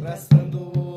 abraçando. o